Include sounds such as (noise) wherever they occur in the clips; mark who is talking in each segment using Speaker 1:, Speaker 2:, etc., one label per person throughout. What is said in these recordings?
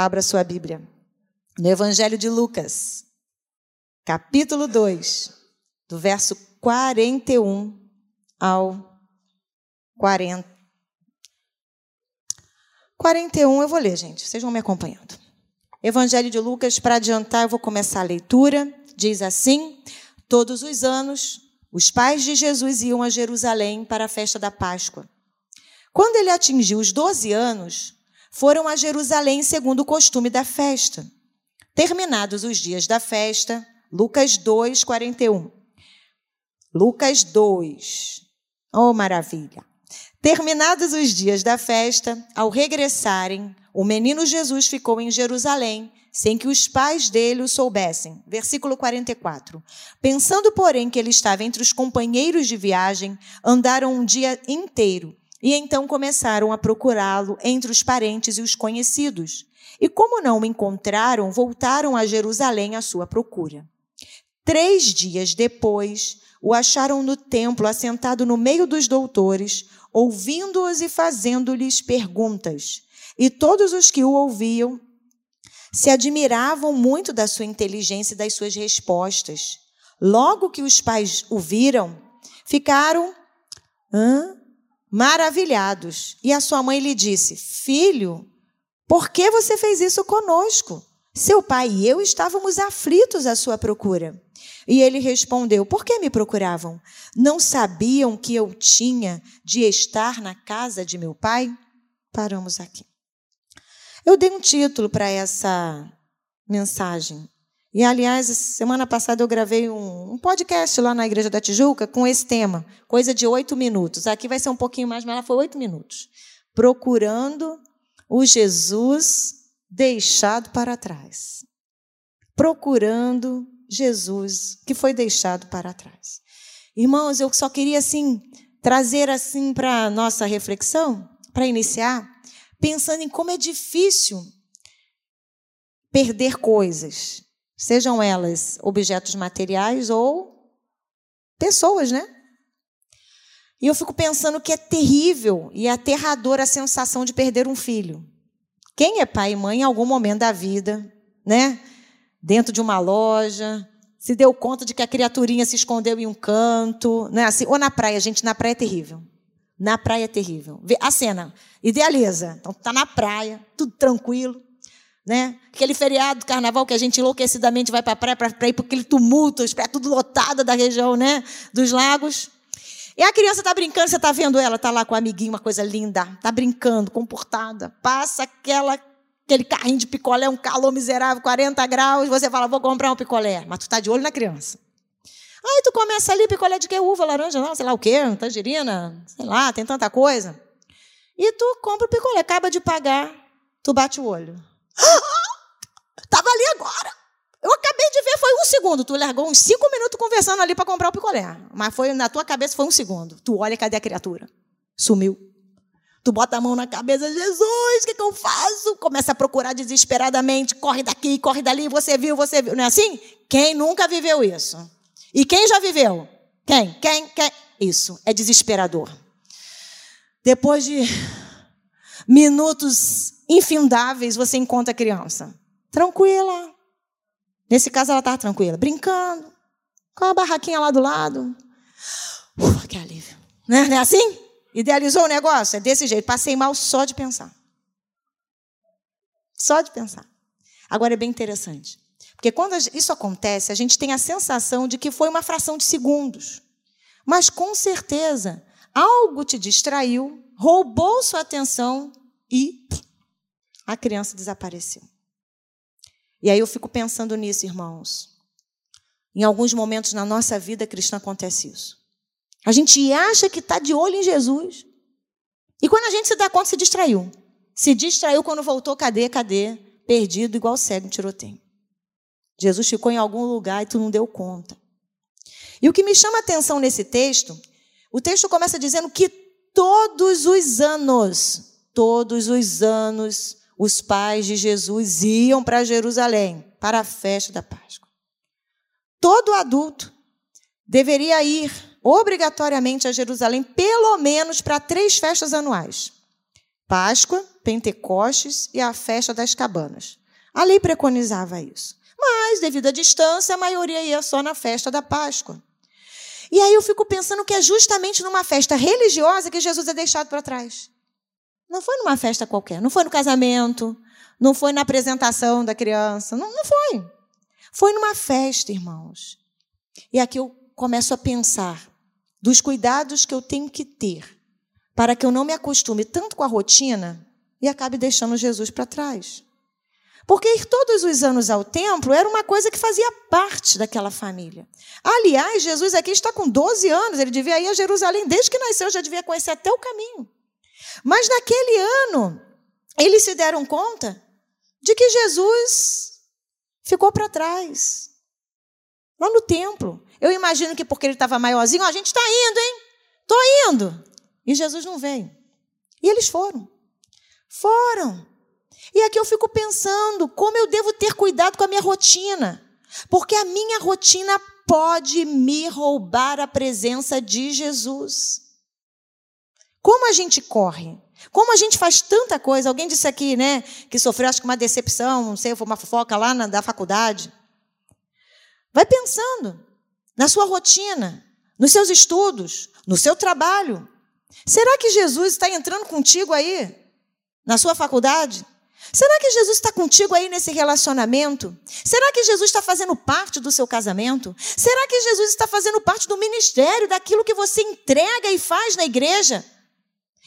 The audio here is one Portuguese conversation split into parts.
Speaker 1: Abra sua Bíblia. No Evangelho de Lucas, capítulo 2, do verso 41 ao 40. 41 eu vou ler, gente. Vocês vão me acompanhando. Evangelho de Lucas, para adiantar, eu vou começar a leitura. Diz assim: Todos os anos, os pais de Jesus iam a Jerusalém para a festa da Páscoa. Quando ele atingiu os 12 anos, foram a Jerusalém segundo o costume da festa. Terminados os dias da festa, Lucas 2, 41. Lucas 2. Oh, maravilha! Terminados os dias da festa, ao regressarem, o menino Jesus ficou em Jerusalém, sem que os pais dele o soubessem. Versículo 44. Pensando, porém, que ele estava entre os companheiros de viagem, andaram um dia inteiro e então começaram a procurá-lo entre os parentes e os conhecidos. E como não o encontraram, voltaram a Jerusalém à sua procura. Três dias depois, o acharam no templo, assentado no meio dos doutores, ouvindo-os e fazendo-lhes perguntas. E todos os que o ouviam se admiravam muito da sua inteligência e das suas respostas. Logo que os pais o viram, ficaram Hã? Maravilhados. E a sua mãe lhe disse: Filho, por que você fez isso conosco? Seu pai e eu estávamos aflitos à sua procura. E ele respondeu: Por que me procuravam? Não sabiam que eu tinha de estar na casa de meu pai? Paramos aqui. Eu dei um título para essa mensagem. E, aliás, semana passada eu gravei um, um, podcast lá na Igreja da Tijuca com esse tema, coisa de oito minutos. Aqui vai ser um pouquinho mais, mas ela foi oito minutos. Procurando o Jesus deixado para trás. Procurando Jesus que foi deixado para trás. Irmãos, eu só queria assim trazer assim para a nossa reflexão, para iniciar, pensando em como é difícil perder coisas sejam elas objetos materiais ou pessoas, né? E eu fico pensando que é terrível e aterrador a sensação de perder um filho. Quem é pai e mãe em algum momento da vida, né? Dentro de uma loja, se deu conta de que a criaturinha se escondeu em um canto, né? Assim, ou na praia, gente, na praia é terrível. Na praia é terrível. A cena, idealiza. Então, tá na praia, tudo tranquilo né? Aquele feriado do carnaval que a gente enlouquecidamente vai para a praia para ir para aquele tumulto, as praias tudo lotada da região, né? Dos lagos. E a criança está brincando, você está vendo ela, está lá com o amiguinho, uma coisa linda, está brincando, comportada. Passa aquela, aquele carrinho de picolé, um calor miserável, 40 graus, você fala, vou comprar um picolé. Mas tu está de olho na criança. Aí tu começa ali, picolé de que? Uva, laranja, não, sei lá o quê, tangerina, sei lá, tem tanta coisa. E tu compra o picolé, acaba de pagar, tu bate o olho. (laughs) Estava ali agora. Eu acabei de ver, foi um segundo. Tu largou uns cinco minutos conversando ali para comprar o picolé. Mas foi na tua cabeça foi um segundo. Tu olha, cadê a criatura? Sumiu. Tu bota a mão na cabeça, Jesus, o que, que eu faço? Começa a procurar desesperadamente, corre daqui, corre dali, você viu, você viu. Não é assim? Quem nunca viveu isso? E quem já viveu? Quem? Quem? Quem? Isso, é desesperador. Depois de minutos infindáveis, você encontra a criança. Tranquila. Nesse caso, ela estava tranquila, brincando, com a barraquinha lá do lado. Ufa, que alívio. Né? Não é assim? Idealizou o negócio? É desse jeito. Passei mal só de pensar. Só de pensar. Agora é bem interessante. Porque quando isso acontece, a gente tem a sensação de que foi uma fração de segundos. Mas com certeza, algo te distraiu, roubou sua atenção e a criança desapareceu. E aí eu fico pensando nisso, irmãos. Em alguns momentos na nossa vida cristã acontece isso. A gente acha que está de olho em Jesus. E quando a gente se dá conta, se distraiu. Se distraiu quando voltou, cadê, cadê? Perdido, igual cego em tiroteio. Jesus ficou em algum lugar e tu não deu conta. E o que me chama a atenção nesse texto, o texto começa dizendo que todos os anos, todos os anos, os pais de Jesus iam para Jerusalém para a festa da Páscoa. Todo adulto deveria ir obrigatoriamente a Jerusalém, pelo menos para três festas anuais: Páscoa, Pentecostes e a festa das cabanas. A lei preconizava isso. Mas, devido à distância, a maioria ia só na festa da Páscoa. E aí eu fico pensando que é justamente numa festa religiosa que Jesus é deixado para trás. Não foi numa festa qualquer, não foi no casamento, não foi na apresentação da criança, não, não foi. Foi numa festa, irmãos. E aqui eu começo a pensar dos cuidados que eu tenho que ter para que eu não me acostume tanto com a rotina e acabe deixando Jesus para trás. Porque ir todos os anos ao templo era uma coisa que fazia parte daquela família. Aliás, Jesus aqui está com 12 anos, ele devia ir a Jerusalém desde que nasceu, já devia conhecer até o caminho. Mas naquele ano, eles se deram conta de que Jesus ficou para trás, lá no templo. Eu imagino que porque ele estava maiorzinho, a gente está indo, hein? Estou indo. E Jesus não veio. E eles foram. Foram. E aqui eu fico pensando como eu devo ter cuidado com a minha rotina. Porque a minha rotina pode me roubar a presença de Jesus. Como a gente corre? Como a gente faz tanta coisa? Alguém disse aqui, né, que sofreu acho que uma decepção, não sei, foi uma fofoca lá na, da faculdade. Vai pensando na sua rotina, nos seus estudos, no seu trabalho. Será que Jesus está entrando contigo aí na sua faculdade? Será que Jesus está contigo aí nesse relacionamento? Será que Jesus está fazendo parte do seu casamento? Será que Jesus está fazendo parte do ministério, daquilo que você entrega e faz na igreja?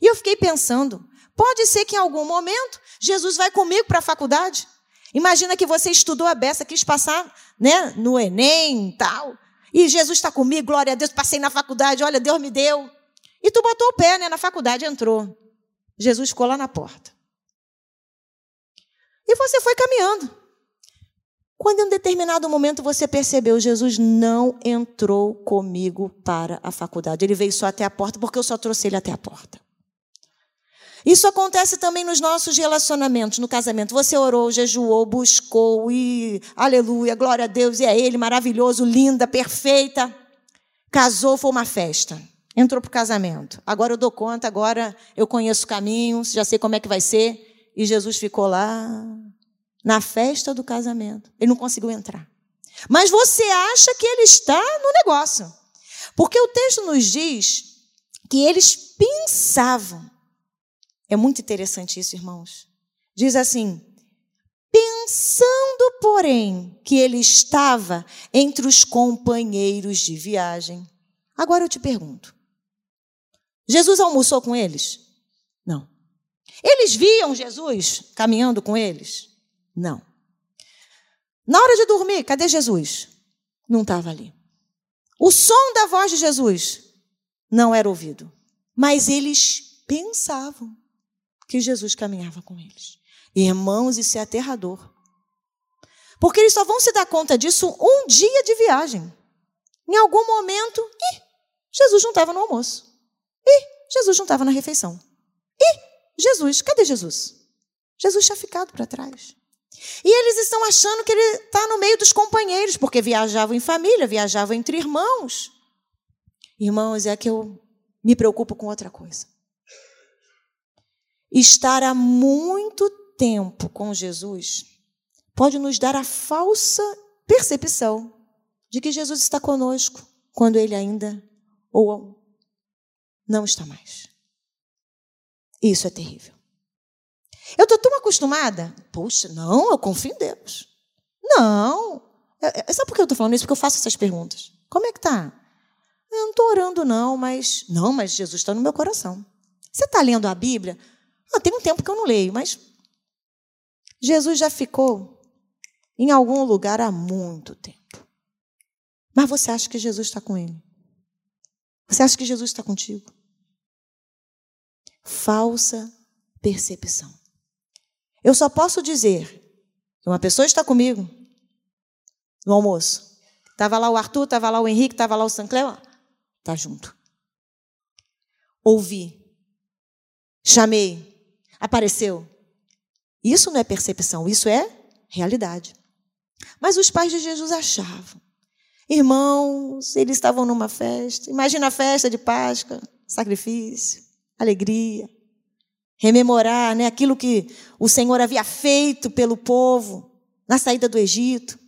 Speaker 1: E eu fiquei pensando, pode ser que em algum momento Jesus vai comigo para a faculdade. Imagina que você estudou a beça, quis passar né, no Enem e tal. E Jesus está comigo, glória a Deus, passei na faculdade, olha, Deus me deu. E tu botou o pé né, na faculdade, entrou. Jesus ficou lá na porta. E você foi caminhando. Quando em um determinado momento você percebeu, Jesus não entrou comigo para a faculdade. Ele veio só até a porta, porque eu só trouxe ele até a porta. Isso acontece também nos nossos relacionamentos, no casamento. Você orou, jejuou, buscou e aleluia, glória a Deus, e é Ele, maravilhoso, linda, perfeita. Casou, foi uma festa. Entrou para o casamento. Agora eu dou conta, agora eu conheço o caminho, já sei como é que vai ser. E Jesus ficou lá na festa do casamento. Ele não conseguiu entrar. Mas você acha que ele está no negócio. Porque o texto nos diz que eles pensavam. É muito interessante isso, irmãos. Diz assim: pensando, porém, que ele estava entre os companheiros de viagem. Agora eu te pergunto: Jesus almoçou com eles? Não. Eles viam Jesus caminhando com eles? Não. Na hora de dormir, cadê Jesus? Não estava ali. O som da voz de Jesus não era ouvido. Mas eles pensavam que Jesus caminhava com eles. Irmãos, isso é aterrador. Porque eles só vão se dar conta disso um dia de viagem. Em algum momento, ih, Jesus não estava no almoço. Ih, Jesus não estava na refeição. Ih, Jesus, cadê Jesus? Jesus tinha ficado para trás. E eles estão achando que ele está no meio dos companheiros, porque viajavam em família, viajavam entre irmãos. Irmãos, é que eu me preocupo com outra coisa. Estar há muito tempo com Jesus pode nos dar a falsa percepção de que Jesus está conosco quando ele ainda ou não está mais. Isso é terrível. Eu estou tão acostumada. Poxa, não, eu confio em Deus. Não. É, é, sabe por que eu estou falando isso? Porque eu faço essas perguntas. Como é que tá? Eu não estou orando, não, mas. Não, mas Jesus está no meu coração. Você está lendo a Bíblia? Ah, tem um tempo que eu não leio, mas. Jesus já ficou em algum lugar há muito tempo. Mas você acha que Jesus está com ele? Você acha que Jesus está contigo? falsa percepção. Eu só posso dizer que uma pessoa está comigo no almoço. Estava lá o Arthur, estava lá o Henrique, estava lá o Sancleo. Está junto. Ouvi. Chamei. Apareceu. Isso não é percepção, isso é realidade. Mas os pais de Jesus achavam. Irmãos, eles estavam numa festa. Imagina a festa de Páscoa, sacrifício alegria. rememorar né, aquilo que o Senhor havia feito pelo povo na saída do Egito,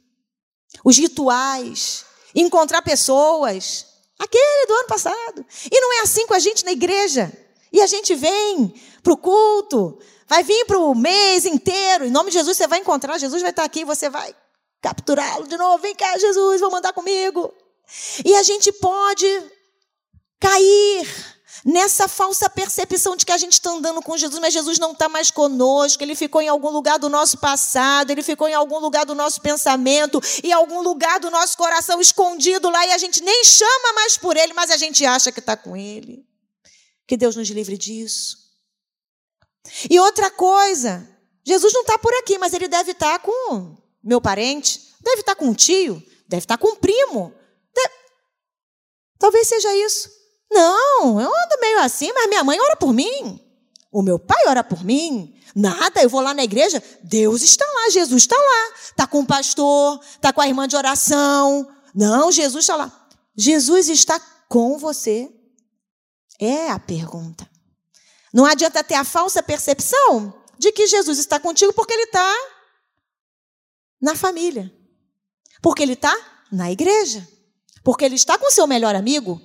Speaker 1: os rituais, encontrar pessoas, aquele do ano passado. E não é assim com a gente na igreja. E a gente vem para o culto, vai vir para o mês inteiro, em nome de Jesus você vai encontrar, Jesus vai estar aqui, você vai capturá-lo de novo. Vem cá, Jesus, vou mandar comigo. E a gente pode cair nessa falsa percepção de que a gente está andando com Jesus, mas Jesus não está mais conosco, ele ficou em algum lugar do nosso passado, ele ficou em algum lugar do nosso pensamento, em algum lugar do nosso coração escondido lá, e a gente nem chama mais por ele, mas a gente acha que está com ele. Que Deus nos livre disso. E outra coisa, Jesus não está por aqui, mas ele deve estar tá com meu parente, deve estar tá com um tio, deve estar tá com um primo. Talvez seja isso. Não, eu ando meio assim, mas minha mãe ora por mim. O meu pai ora por mim. Nada, eu vou lá na igreja, Deus está lá, Jesus está lá. Está com o pastor, está com a irmã de oração. Não, Jesus está lá. Jesus está com você? É a pergunta. Não adianta ter a falsa percepção de que Jesus está contigo porque ele está na família. Porque ele está na igreja. Porque ele está com seu melhor amigo.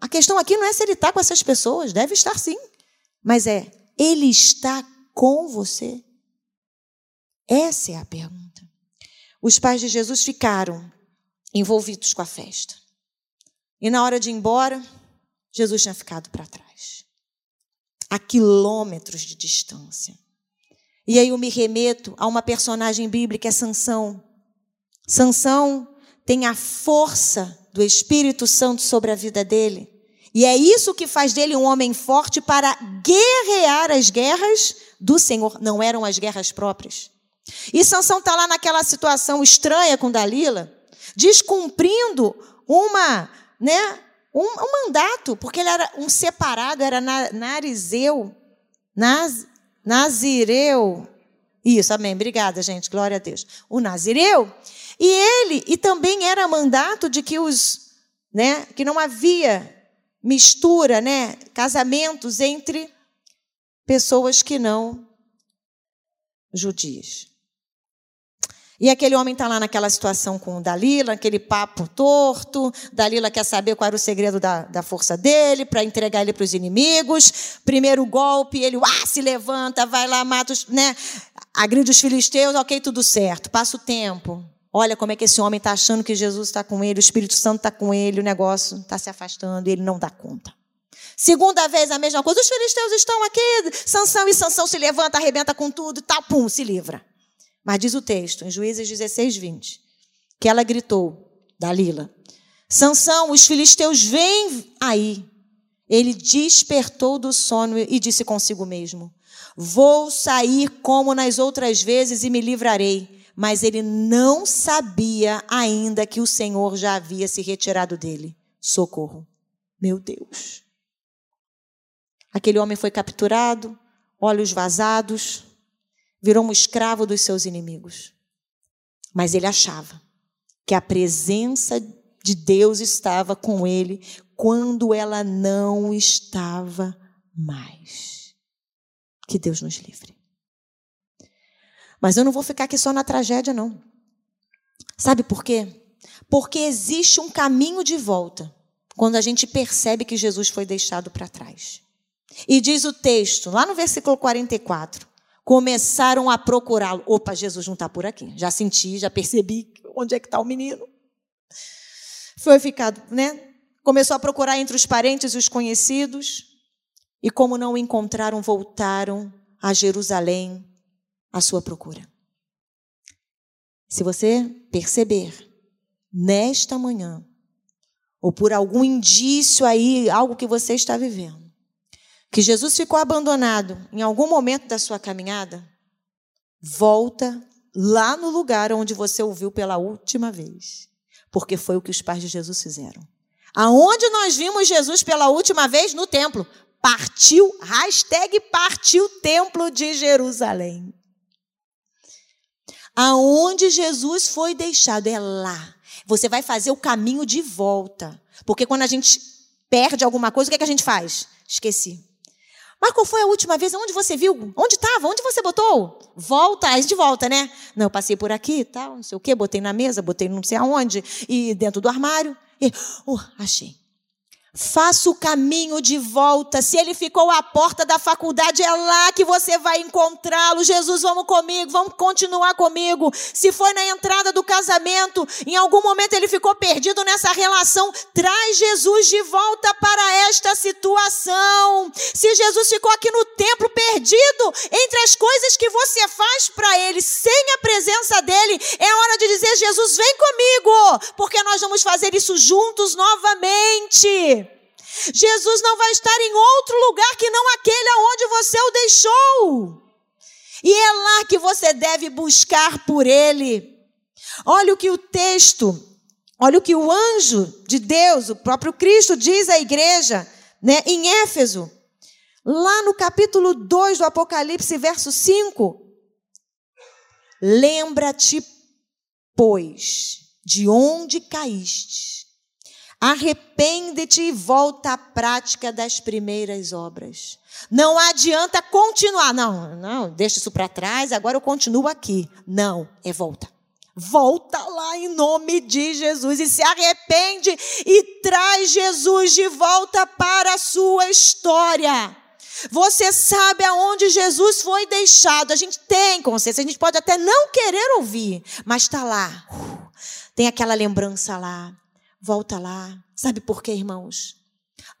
Speaker 1: A questão aqui não é se ele está com essas pessoas, deve estar sim. Mas é, ele está com você? Essa é a pergunta. Os pais de Jesus ficaram envolvidos com a festa. E na hora de ir embora, Jesus tinha ficado para trás. A quilômetros de distância. E aí eu me remeto a uma personagem bíblica, é Sansão. Sansão tem a força do Espírito Santo sobre a vida dele. E é isso que faz dele um homem forte para guerrear as guerras do Senhor. Não eram as guerras próprias. E Sansão está lá naquela situação estranha com Dalila, descumprindo uma, né, um, um mandato, porque ele era um separado, era narizeu, naz, nazireu. Isso, amém. Obrigada, gente. Glória a Deus. O nazireu e ele, e também era mandato de que os, né, que não havia mistura, né, casamentos entre pessoas que não judias. E aquele homem está lá naquela situação com o Dalila, aquele papo torto. Dalila quer saber qual era o segredo da, da força dele para entregar ele para os inimigos. Primeiro golpe, ele uá, se levanta, vai lá, mata os, né, agride os filisteus, ok, tudo certo. Passa o tempo. Olha como é que esse homem está achando que Jesus está com ele, o Espírito Santo está com ele, o negócio está se afastando e ele não dá conta. Segunda vez a mesma coisa, os filisteus estão aqui, Sansão e Sansão se levanta, arrebenta com tudo e tal, pum, se livra. Mas diz o texto, em Juízes 16, 20, que ela gritou, Dalila, Sansão, os filisteus vêm aí. Ele despertou do sono e disse consigo mesmo, vou sair como nas outras vezes e me livrarei mas ele não sabia ainda que o Senhor já havia se retirado dele. Socorro. Meu Deus. Aquele homem foi capturado, olhos vazados, virou um escravo dos seus inimigos. Mas ele achava que a presença de Deus estava com ele quando ela não estava mais. Que Deus nos livre. Mas eu não vou ficar aqui só na tragédia, não. Sabe por quê? Porque existe um caminho de volta quando a gente percebe que Jesus foi deixado para trás. E diz o texto, lá no versículo 44, começaram a procurá-lo. Opa, Jesus não está por aqui. Já senti, já percebi onde é que está o menino. Foi ficado, né? Começou a procurar entre os parentes e os conhecidos. E como não o encontraram, voltaram a Jerusalém à sua procura. Se você perceber nesta manhã, ou por algum indício aí, algo que você está vivendo, que Jesus ficou abandonado em algum momento da sua caminhada, volta lá no lugar onde você ouviu pela última vez, porque foi o que os pais de Jesus fizeram. Aonde nós vimos Jesus pela última vez? No templo. Partiu, hashtag partiu o templo de Jerusalém. Aonde Jesus foi deixado, é lá. Você vai fazer o caminho de volta. Porque quando a gente perde alguma coisa, o que, é que a gente faz? Esqueci. Mas qual foi a última vez? Onde você viu? Onde estava? Onde você botou? Volta, a gente volta, né? Não, eu passei por aqui e tal, não sei o quê, botei na mesa, botei não sei aonde, e dentro do armário. E, uh, achei. Faça o caminho de volta. Se ele ficou à porta da faculdade, é lá que você vai encontrá-lo. Jesus, vamos comigo, vamos continuar comigo. Se foi na entrada do casamento, em algum momento ele ficou perdido nessa relação, traz Jesus de volta para esta situação. Se Jesus ficou aqui no templo perdido entre as coisas que você faz para ele, sem a presença dele, é hora de dizer: Jesus, vem comigo, porque nós vamos fazer isso juntos novamente. Jesus não vai estar em outro lugar que não aquele aonde você o deixou. E é lá que você deve buscar por ele. Olha o que o texto, olha o que o anjo de Deus, o próprio Cristo, diz à igreja, né, em Éfeso, lá no capítulo 2 do Apocalipse, verso 5. Lembra-te, pois, de onde caíste Arrepende-te e volta à prática das primeiras obras. Não adianta continuar. Não, não, deixa isso para trás, agora eu continuo aqui. Não, é volta. Volta lá em nome de Jesus e se arrepende e traz Jesus de volta para a sua história. Você sabe aonde Jesus foi deixado. A gente tem consciência, a gente pode até não querer ouvir, mas está lá. Tem aquela lembrança lá. Volta lá. Sabe por quê, irmãos?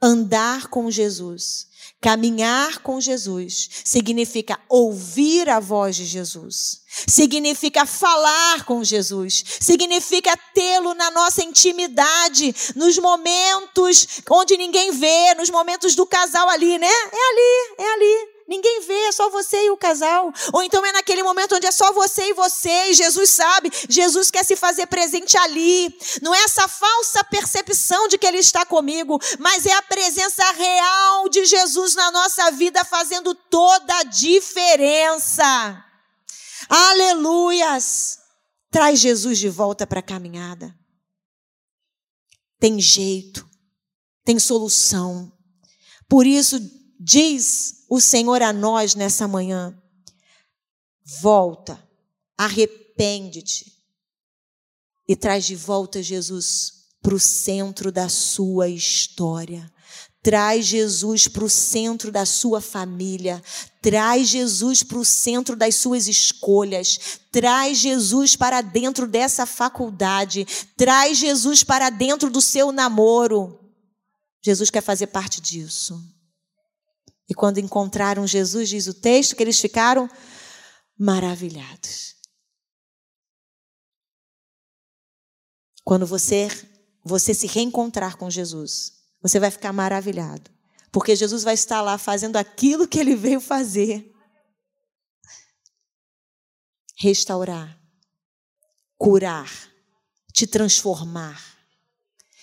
Speaker 1: Andar com Jesus, caminhar com Jesus, significa ouvir a voz de Jesus, significa falar com Jesus, significa tê-lo na nossa intimidade, nos momentos onde ninguém vê, nos momentos do casal ali, né? É ali, é ali. Ninguém vê, é só você e o casal. Ou então é naquele momento onde é só você e você, e Jesus sabe, Jesus quer se fazer presente ali. Não é essa falsa percepção de que Ele está comigo, mas é a presença real de Jesus na nossa vida fazendo toda a diferença. Aleluias! Traz Jesus de volta para a caminhada. Tem jeito, tem solução. Por isso, diz o Senhor a nós nessa manhã: volta, arrepende-te e traz de volta Jesus para o centro da sua história. Traz Jesus para o centro da sua família. Traz Jesus para o centro das suas escolhas. Traz Jesus para dentro dessa faculdade. Traz Jesus para dentro do seu namoro. Jesus quer fazer parte disso. E quando encontraram Jesus, diz o texto, que eles ficaram maravilhados. Quando você você se reencontrar com Jesus, você vai ficar maravilhado, porque Jesus vai estar lá fazendo aquilo que ele veio fazer. Restaurar, curar, te transformar,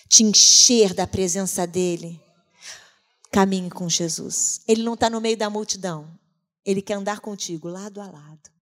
Speaker 1: te encher da presença dele Caminhe com Jesus. Ele não está no meio da multidão. Ele quer andar contigo lado a lado.